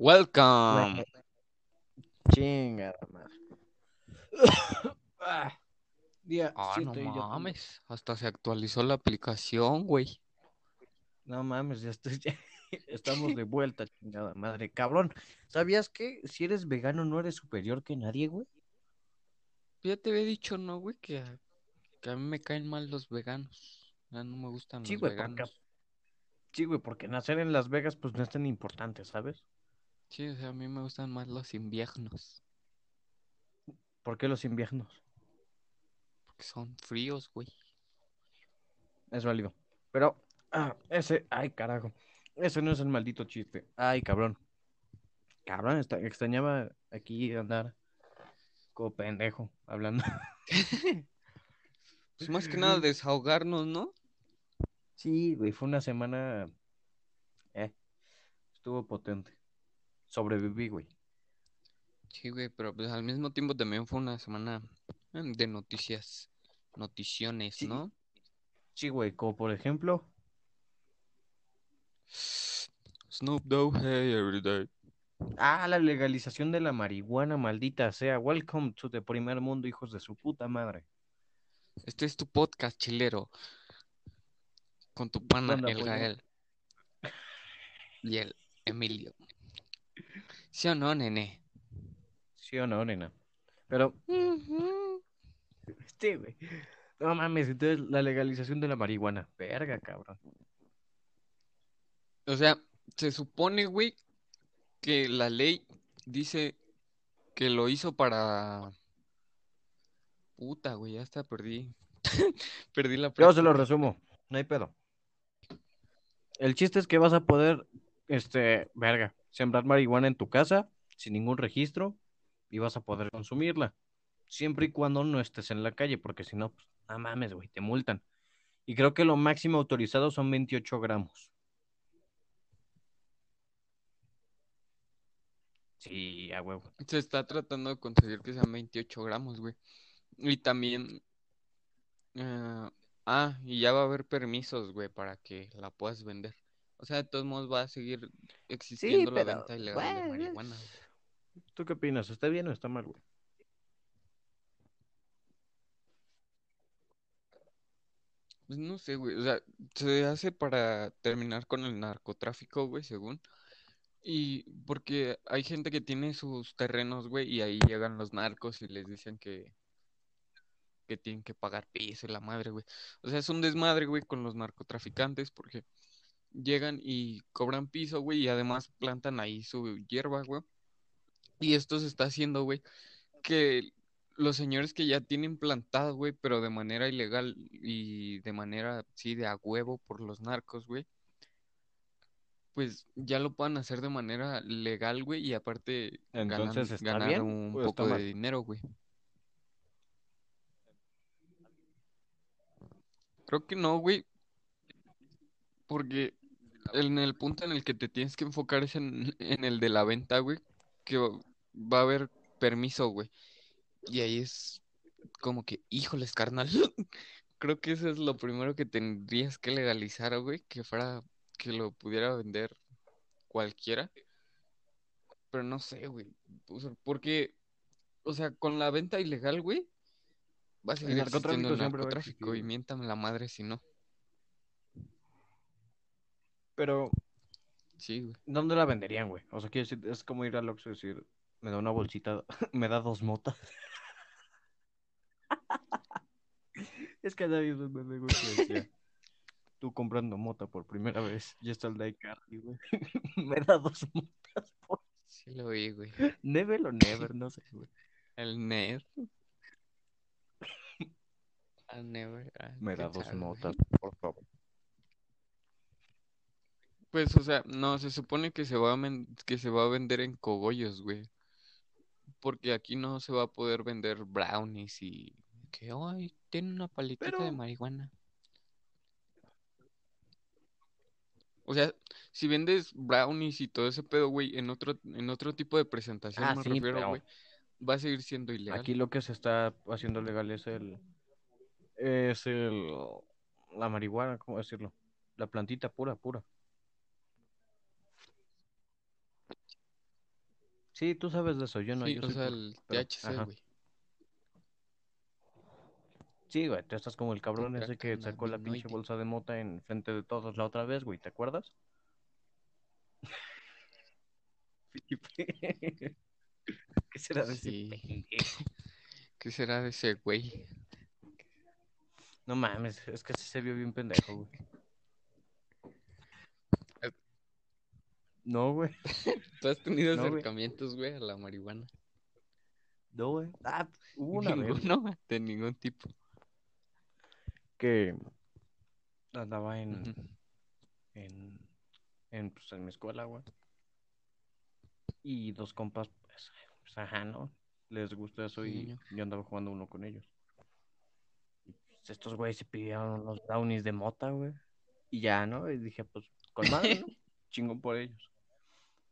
Welcome. Chingada madre. Ah, Día Ah, no mames. Hasta se actualizó la aplicación, güey. No mames, ya estoy. Estamos de vuelta, chingada madre. Cabrón, ¿sabías que si eres vegano no eres superior que nadie, güey? Ya te había dicho, ¿no, güey? Que a, que a mí me caen mal los veganos. Ya no me gustan Sí, los güey, porque- veganos. Sí, güey, porque nacer en Las Vegas pues no es tan importante, ¿sabes? Sí, o sea, a mí me gustan más los inviernos. ¿Por qué los inviernos? Porque son fríos, güey. Es válido. Pero, ah, ese, ay, carajo. Ese no es el maldito chiste. Ay, cabrón. Cabrón, esta- extrañaba aquí andar como pendejo hablando. Pues más que nada desahogarnos, ¿no? Sí, güey, fue una semana. Eh, estuvo potente. Sobreviví, güey. Sí, güey, pero pues al mismo tiempo también fue una semana eh, de noticias, noticiones, Sí. ¿no? Sí, güey, como por ejemplo. Snoop Dogg, hey, every day. Ah, la legalización de la marihuana, maldita sea. Welcome to the primer mundo, hijos de su puta madre. Este es tu podcast, chilero. Con tu pana, onda, el? Gael. Y el Emilio. ¿Sí o no, nene? ¿Sí o no, nena? Pero, sí, güey. No mames, entonces la legalización de la marihuana. Verga, cabrón. O sea, se supone, güey, que la ley dice que lo hizo para... Puta, güey, ya hasta perdí. Perdí la Yo se lo resumo, no hay pedo. El chiste es que vas a poder, este, verga, sembrar marihuana en tu casa sin ningún registro y vas a poder consumirla. Siempre y cuando no estés en la calle, porque si no, pues, no mames, güey, te multan. Y creo que lo máximo autorizado son 28 gramos. Sí, a huevo. Se está tratando de conseguir que sean 28 gramos, güey. Y también... eh, ah, y ya va a haber permisos, güey, para que la puedas vender. O sea, de todos modos va a seguir existiendo la pero, venta ilegal de bueno, marihuana. güey. ¿Tú qué opinas? ¿Está bien o está mal, güey? Pues no sé, güey. O sea, se hace para terminar con el narcotráfico, güey, según. Y porque hay gente que tiene sus terrenos, güey, y ahí llegan los narcos y les dicen que, que tienen que pagar piso y la madre, güey. O sea, es un desmadre, güey, con los narcotraficantes porque llegan y cobran piso, güey, y además plantan ahí su hierba, güey. Y esto se está haciendo, güey, que los señores que ya tienen plantado, güey, pero de manera ilegal y de manera, sí, de a huevo por los narcos, güey, pues ya lo puedan hacer de manera legal, güey, y aparte ganan- Entonces, ¿está ganar bien un poco de dinero, güey. Creo que no, güey, porque en el punto en el que te tienes que enfocar es en, en el de la venta, güey, que va a haber permiso, güey. Y ahí es como que, híjoles, carnal. Creo que eso es lo primero que tendrías que legalizar, güey, que fuera, que lo pudiera vender cualquiera. Pero no sé, güey. O sea, porque, o sea, con la venta ilegal, güey, va a seguir narcotráfico el siempre narcotráfico y miéntame la madre si no. Pero, Sí, güey. ¿dónde la venderían, güey? O sea, quiero decir, es como ir al Oxxo y decir, me da una bolsita, me da dos motas. es que nadie me pendejo que decía, tú comprando mota por primera vez, ya está el iCarly, güey. me da dos motas por Sí lo vi, güey. Never o Never, no sé, güey. El. Al Never. ah, Me da dos güey. motas, por favor. Pues, o sea, no, se supone que se va a men- que se va a vender en cogollos, güey. Porque aquí no se va a poder vender brownies y que hoy tiene una palitita de marihuana. O sea, si vendes brownies y todo ese pedo, güey, en otro, en otro tipo de presentación Ah, me sí, refiero, pero- güey, va a seguir siendo ilegal. Aquí lo que se está haciendo legal es el, es el, la marihuana, ¿cómo decirlo? La plantita pura, pura. Sí, tú sabes de eso, yo no. sí, yo o soy sea, puro- el pero- THC, ajá. güey. Sí, güey, tú estás como el cabrón ese que sacó la pinche bolsa de mota en frente de todos la otra vez, güey, ¿te acuerdas? Felipe. ¿Qué será de ese pendejo? ¿Qué será de ese güey? No mames, es que sí se vio bien pendejo, güey. No, güey. ¿Tú has tenido No, acercamientos, güey, a la marihuana? No, güey. Ah, hubo una vez de ningún tipo. que andaba en, en, en, pues, en mi escuela, güey. Y dos compas, pues, pues, ajá, ¿no? Les gusta eso y Niño. yo andaba jugando uno con ellos. Y pues, estos güeyes se pidieron unos brownies de mota, güey. Y ya, ¿no? Y dije, pues, con madre, ¿no? Chingón por ellos.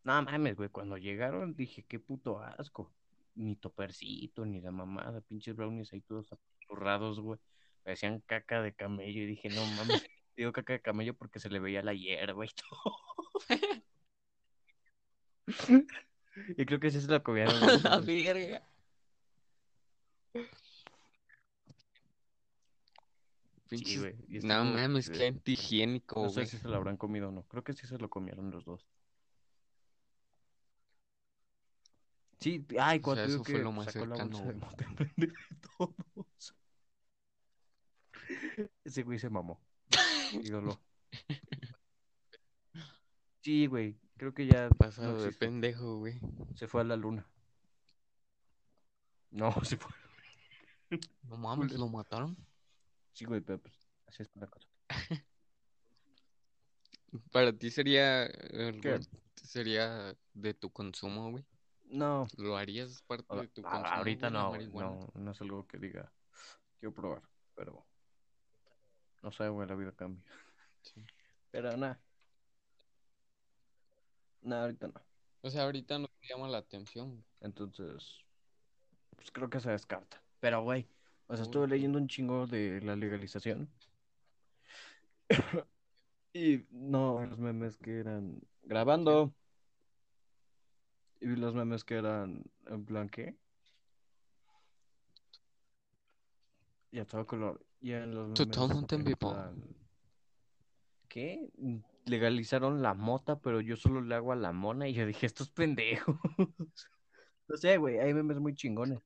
No mames, güey, cuando llegaron dije, qué puto asco. Ni topercito, ni la mamada, pinches brownies ahí todos apurrados, güey. Parecían caca de camello y dije, no mames, digo caca de camello porque se le veía la hierba y todo. y creo que sí se la comieron. güey. la verga. Pinches- güey, este No mames, sí. qué antihigiénico, No sé güey. si se lo habrán comido o no. Creo que sí se lo comieron los dos. Sí, ay, O cuando sea, eso fue que lo más sacó la cercano, bolsa de de todos. Ese güey se mamó. Ídolo. Sí, güey. Creo que ya no Pasado de existe. pendejo, güey. Se fue a la luna. No, se fue. No mames, lo mataron. Sí, güey, pero pues así es la cosa. Para ti sería ¿Qué? sería de tu consumo, güey. No, ¿Lo harías parte de tu consumo? ahorita no, no, no es algo que diga, quiero probar, pero no sé, güey, la vida cambia. Sí. Pero nada. Nada, ahorita no. O sea, ahorita no te llama la atención. güey. Entonces, pues creo que se descarta. Pero, güey, o sea, Uy. estuve leyendo un chingo de la legalización. y no, los memes que eran grabando. Y vi los memes que eran en plan, ¿qué? Y a todo color. Y en los memes Totalmente en vivo. plan, ¿Qué? Legalizaron la mota, pero yo solo le hago a la mona. Y yo dije, estos pendejos. No sé, güey, hay memes muy chingones.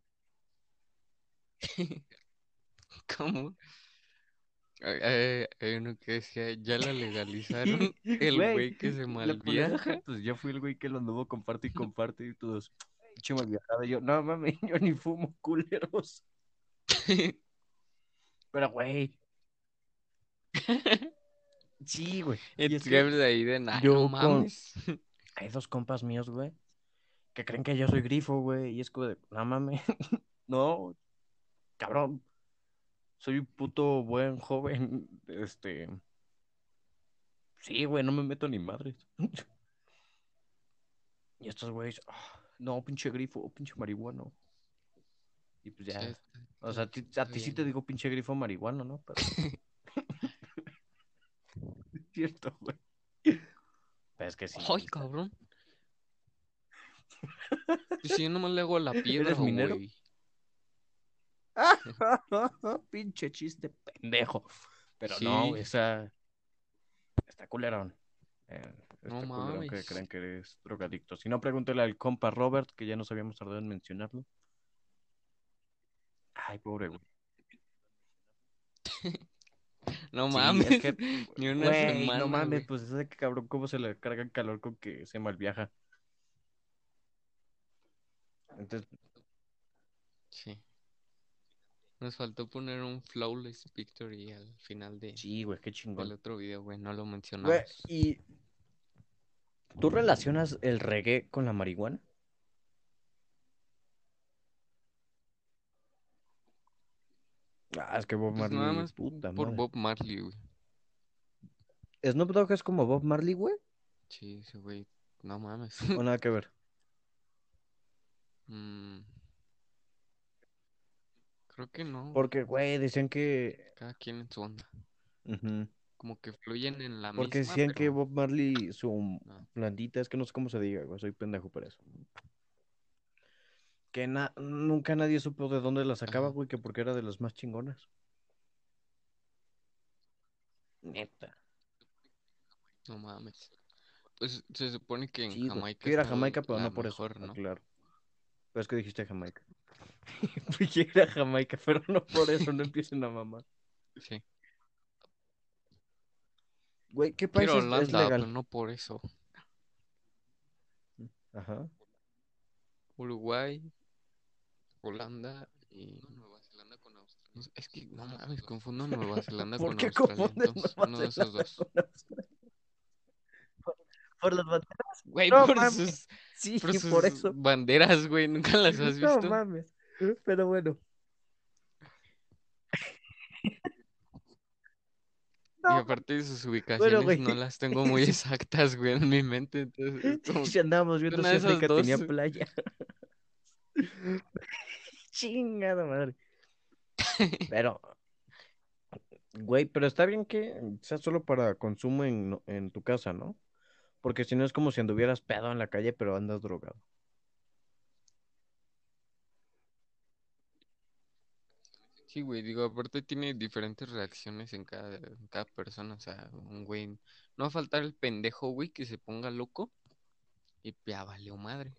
¿Cómo? Ay, Hay uno que decía, ya la legalizaron. El Güey, güey que se malviaja. Pues yo fui el güey que lo anduvo comparte y comparte y todos, pinche malviajada. Y yo, no mames, yo ni fumo culeros. Pero, güey. Sí, güey. Y es que hablas ahí de nada, yo no con- hay dos compas míos, güey, que creen que yo soy grifo, güey. Y es como de, no mames. No, cabrón. Soy un puto buen joven. Este. Sí, güey, no me meto ni madres. Y estos güeyes, "Ah, no, pinche grifo, pinche marihuano. Y pues ya. Sí, O sea, a ti, a ti sí te digo pinche grifo marihuano, ¿no? Pero... es cierto, güey. Pero es que sí. Ay, cabrón. Pues si yo nomás le hago la piedra, minero? güey. pinche chiste pendejo. Pero Sí. no, esa... Está culerón. Eh, No culerón que mames. creen que eres drogadicto. Si no, pregúntale al compa Robert, que ya nos habíamos tardado en mencionarlo. Ay, pobre güey. No Sí, mames. es que, Ni una güey, semana. no mames, güey. pues ese cabrón, cómo se le carga el calor con que se malviaja. Entonces. Nos faltó poner un flawless victory al final de, sí, güey, qué chingón. otro video, güey. No lo Güey, mencionamos. y ¿tú relacionas el reggae con la marihuana? Ah, es que Bob Pues Marley, nada más puta por madre. Bob Marley, güey. ¿Snoop Dogg es como Bob Marley, güey? Sí, ese güey. No mames. ¿O nada que ver? Mm. Creo que no. Porque, güey, decían que... Cada quien en su onda. Como que fluyen en la Porque misma, decían que Bob Marley, su no. blandita, es que no sé cómo se diga, güey, soy pendejo por eso. Que na- nunca nadie supo de dónde la sacaba, güey, que porque era de las más chingonas. Neta. No mames. Pues se supone que en Sí. Jamaica Quiero ir a está Jamaica, pero no por eso. mejor, ah, ¿no? claro. Pero es que dijiste Jamaica. Quiero ir a Jamaica, pero no por eso, no empiecen a mamar. Sí. Güey, ¿qué país Quiero es, es Holanda, pero legal? no por eso. Ajá. Uruguay, Holanda y Nueva Zelanda con Australia. Es que no mames, confundo Nueva Zelanda ¿Por con qué Australia. confundes Entonces, Nueva uno de esos Zelanda dos. con Australia? Por, las banderas. Güey, No por mames. sus, Sí, por sus por eso. banderas, güey, ¿nunca las has No visto? mames. Pero bueno. Y No, aparte de sus ubicaciones no las tengo muy exactas, güey, en mi mente. Entonces, es como si andábamos viendo una si África tenía playa. Chingada madre. Pero, güey, pero está bien que sea solo para consumo en, en tu casa, ¿no? Porque si no es como si anduvieras pedo en la calle, pero andas drogado. Sí, güey, digo, aparte tiene diferentes reacciones en cada, en cada persona. O sea, un güey. No va a faltar el pendejo, güey, que se ponga loco y ya valió madre.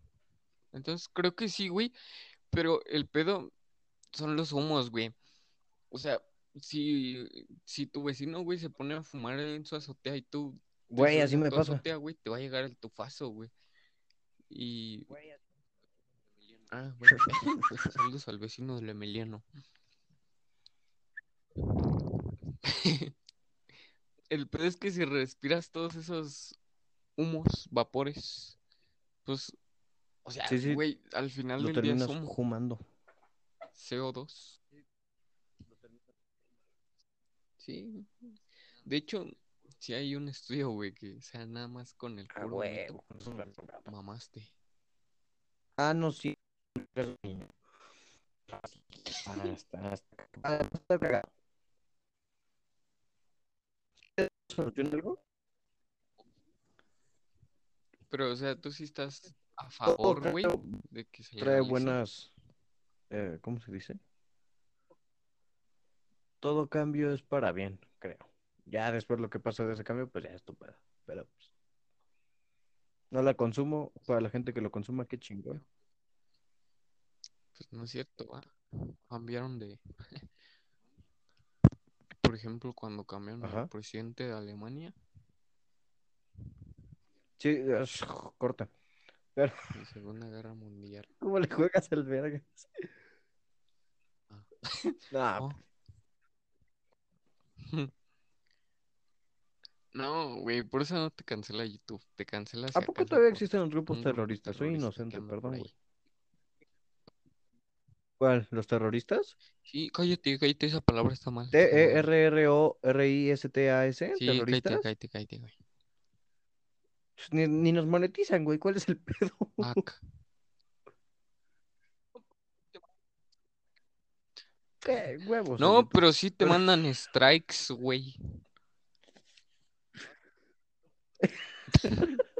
Entonces, creo que sí, güey. Pero el pedo son los humos, güey. O sea, si, si tu vecino, güey, se pone a fumar en su azotea y tú Güey, así me pasa. azotea, güey, te va a llegar el tufazo, güey. Y. Ah, bueno. Saludos al vecino del Emiliano. El pedo es que si respiras todos esos humos, vapores, pues, o sea, Sí, sí, güey, al final lo del día humo, fumando. CO2. Sí. De hecho, si hay un estudio, güey, que sea nada más con el Ah, puro humito, huevo. mamaste. Ah, no, sí. Ah, está, está, ah, está cagado. ¿Soluciona algo? Pero, o sea, tú sí estás a favor, güey, de que se trae buenas, eh, ¿cómo se dice? Todo cambio es para bien, creo. Ya después lo que pasa de ese cambio, pues ya es tu pedo. Pero pues, no la consumo. Para la gente que lo consuma, qué chingón. Pues no es cierto, va. Cambiaron de. Por ejemplo, cuando cambiaron al Ajá. presidente de Alemania, Sí, es- corta. Pero, Segunda Guerra Mundial. ¿cómo le juegas al verga? Ah. Nah, Oh. No, güey, por eso no te cancela YouTube. Te cancela ¿A poco todavía existen los grupos terroristas? Soy inocente, perdón, güey. ¿Cuál? ¿Los terroristas? Sí, cállate, cállate, esa palabra está mal. T-E-R-R-O-R-I-S-T-A-S, Sí, cállate, terroristas. cállate, cállate, güey. Pues Ni, ni nos monetizan, güey. ¿Cuál es el pedo? ¿Qué huevos? en No, pero sí te mandan strikes, güey.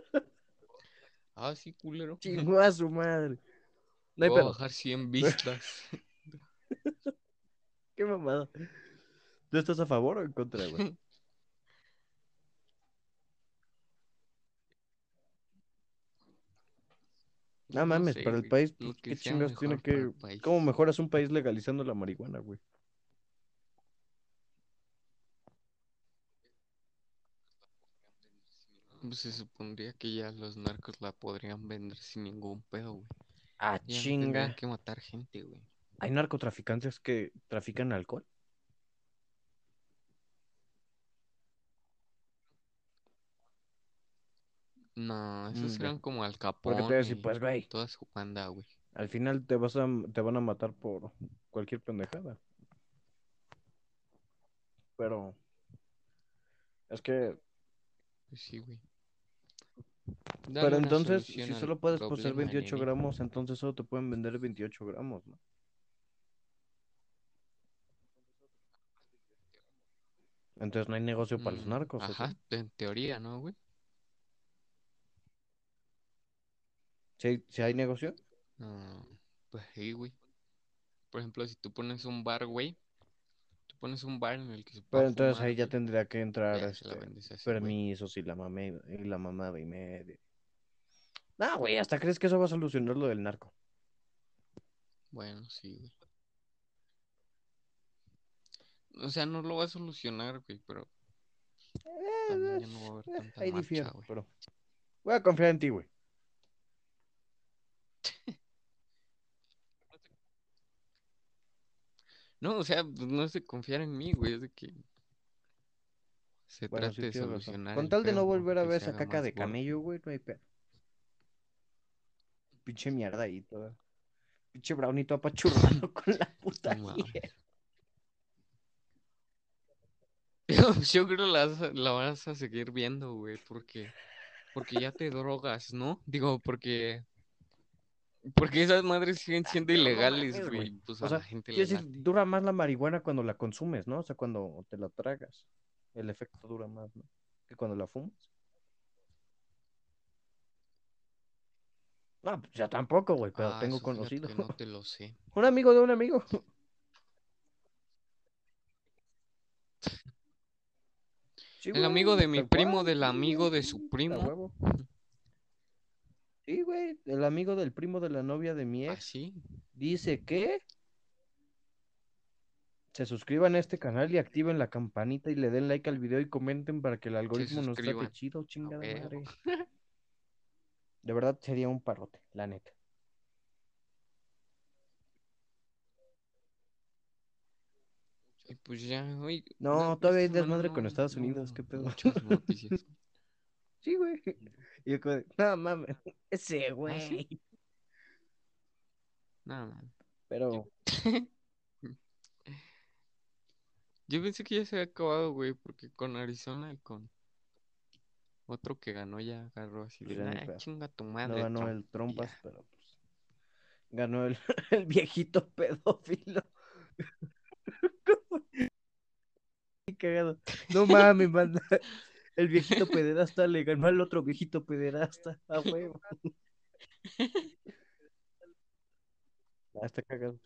Ah, sí, culero. Chingó a su madre. No hay Voy a bajar 100 vistas. Qué mamada. ¿Tú estás a favor o en contra, güey? No No mames, sé, para el país, pues, ¿qué chingas tiene que... ¿Cómo mejoras un país legalizando la marihuana, güey? Se supondría que ya los narcos la podrían vender sin ningún pedo, güey. Ah, Ya no chinga. que matar gente, güey. ¿Hay narcotraficantes que trafican alcohol? No, Mm, esos ya. eran como Al Porque te voy a Capone decir, y pues, güey, toda su banda, güey. al final te vas a, te van a matar por cualquier pendejada. Pero es que, Pues sí, güey. Dale pero entonces, si solo puedes poseer problema, 28 nene. gramos, entonces solo te pueden vender 28 gramos, ¿no? Entonces no hay negocio para los Mm, narcos, ¿o Ajá, sí? en teoría, ¿no, güey? ¿Sí, hay- sí hay negocio? No, Pues sí, güey. Por ejemplo, si tú pones un bar, güey, pones un bar en el que se Pero pueda entonces fumar, ahí ya tendría que entrar ya este, güey. permisos y la mamé y la mamada y media. No, güey, ¿hasta crees que eso va a solucionar lo del narco? Bueno, sí, güey. O sea, no lo va a solucionar, güey, pero también ya no va a haber Eh, tanta ahí marcha, difiero, güey. pero voy a confiar en ti, güey. No, o sea, pues, no es de confiar en mí, güey, es de que se Bueno, trate sí de solucionar Con tal de no volver a ver esa caca de camello, güey, no hay pedo. Pinche mierda ahí toda. Pinche brownito apachurrado con la puta No hierba. Yo creo la la vas a seguir viendo, güey, porque, porque ya te drogas, ¿no? Digo, porque, porque esas madres siguen siendo pero no ilegales, güey, pues O sea, gente le decir, dura más la marihuana cuando la consumes, ¿no? O sea, cuando te la tragas. El efecto dura más, ¿no? Que cuando la fumas. No, pues ya tampoco, güey, pero Ah, tengo conocido. que no te lo sé. Un amigo de un amigo. Sí, El amigo de mi primo, del amigo de su primo. Sí, güey, el amigo del primo de la novia de mi ex así. dice que se suscriban a este canal y activen la campanita y le den like al video y comenten para que el algoritmo nos trate chido, chingada huevo. madre. De verdad sería un parote, la neta. Y pues ya, oye, No, todavía hay desmadre con no- Estados no Unidos, qué pedo. Muchas noticias. Sí, güey. Y yo como no mames, ese ¿Ah, güey. Nada, man. Pero Yo pensé que ya se había acabado, güey, porque con Arizona y con otro que ganó ya agarró así de, "Nah, pedo. chinga tu no madre, ganó Trump", el trompas, ya. pero pues ganó el, el viejito pedófilo. Cagado. No mames, manda. El viejito pederasta le ganó al otro viejito pederasta. A huevo. Ah, está cagado.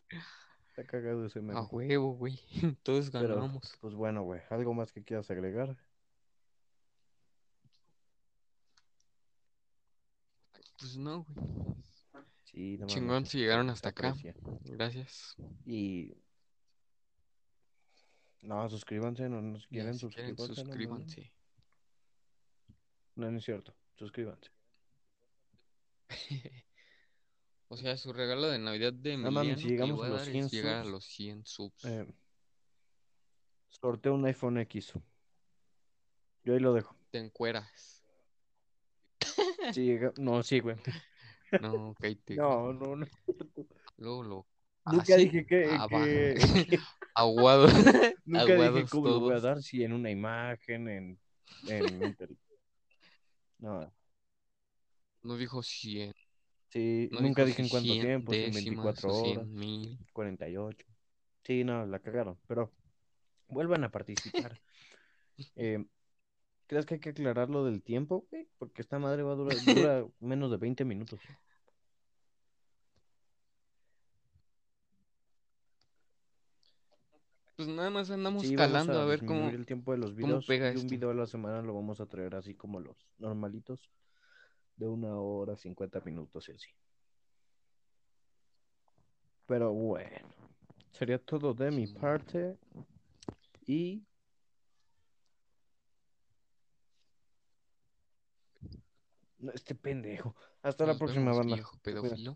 Está cagado ese meme. A huevo, güey. Todos Pero, ganamos. pues bueno, güey. ¿Algo más que quieras agregar? Pues no, güey. Sí, no Chingón se- si llegaron hasta acá. aprecia. Gracias. Y. No, suscríbanse, no nos quieren, si quieren, suscríbanse. no. No, no es cierto. Suscríbanse. O sea, su regalo de Navidad de No mames, Emiliano si llegamos a los dar 100 es llegar a subs, los 100 subs. Eh, sorteo un iPhone X. Yo ahí lo dejo. Te encueras. Llega... No, sí, güey. No, cállate. No, no, no. Luego lo. Nunca dije que, que- Aguado. Nunca dije cómo lo voy a dar, si en una imagen, en, en No, No dijo 100. sí, No nunca dijo dije en cuánto 100 tiempo, si en décimas 24 o horas, 100 mil. 48. Sí, no, la cagaron, pero vuelvan a participar. Eh, ¿crees que hay que aclarar lo del tiempo, güey? Porque esta madre va a durar dura menos de 20 minutos. Pues nada más andamos Sí, calando a a ver cómo. el tiempo de los videos pega y un video a la semana lo vamos a traer así como los normalitos de una hora, 50 minutos y así. Pero bueno, sería todo de mi parte y No, este pendejo. Hasta la próxima vemos, banda. viejo pedófilo.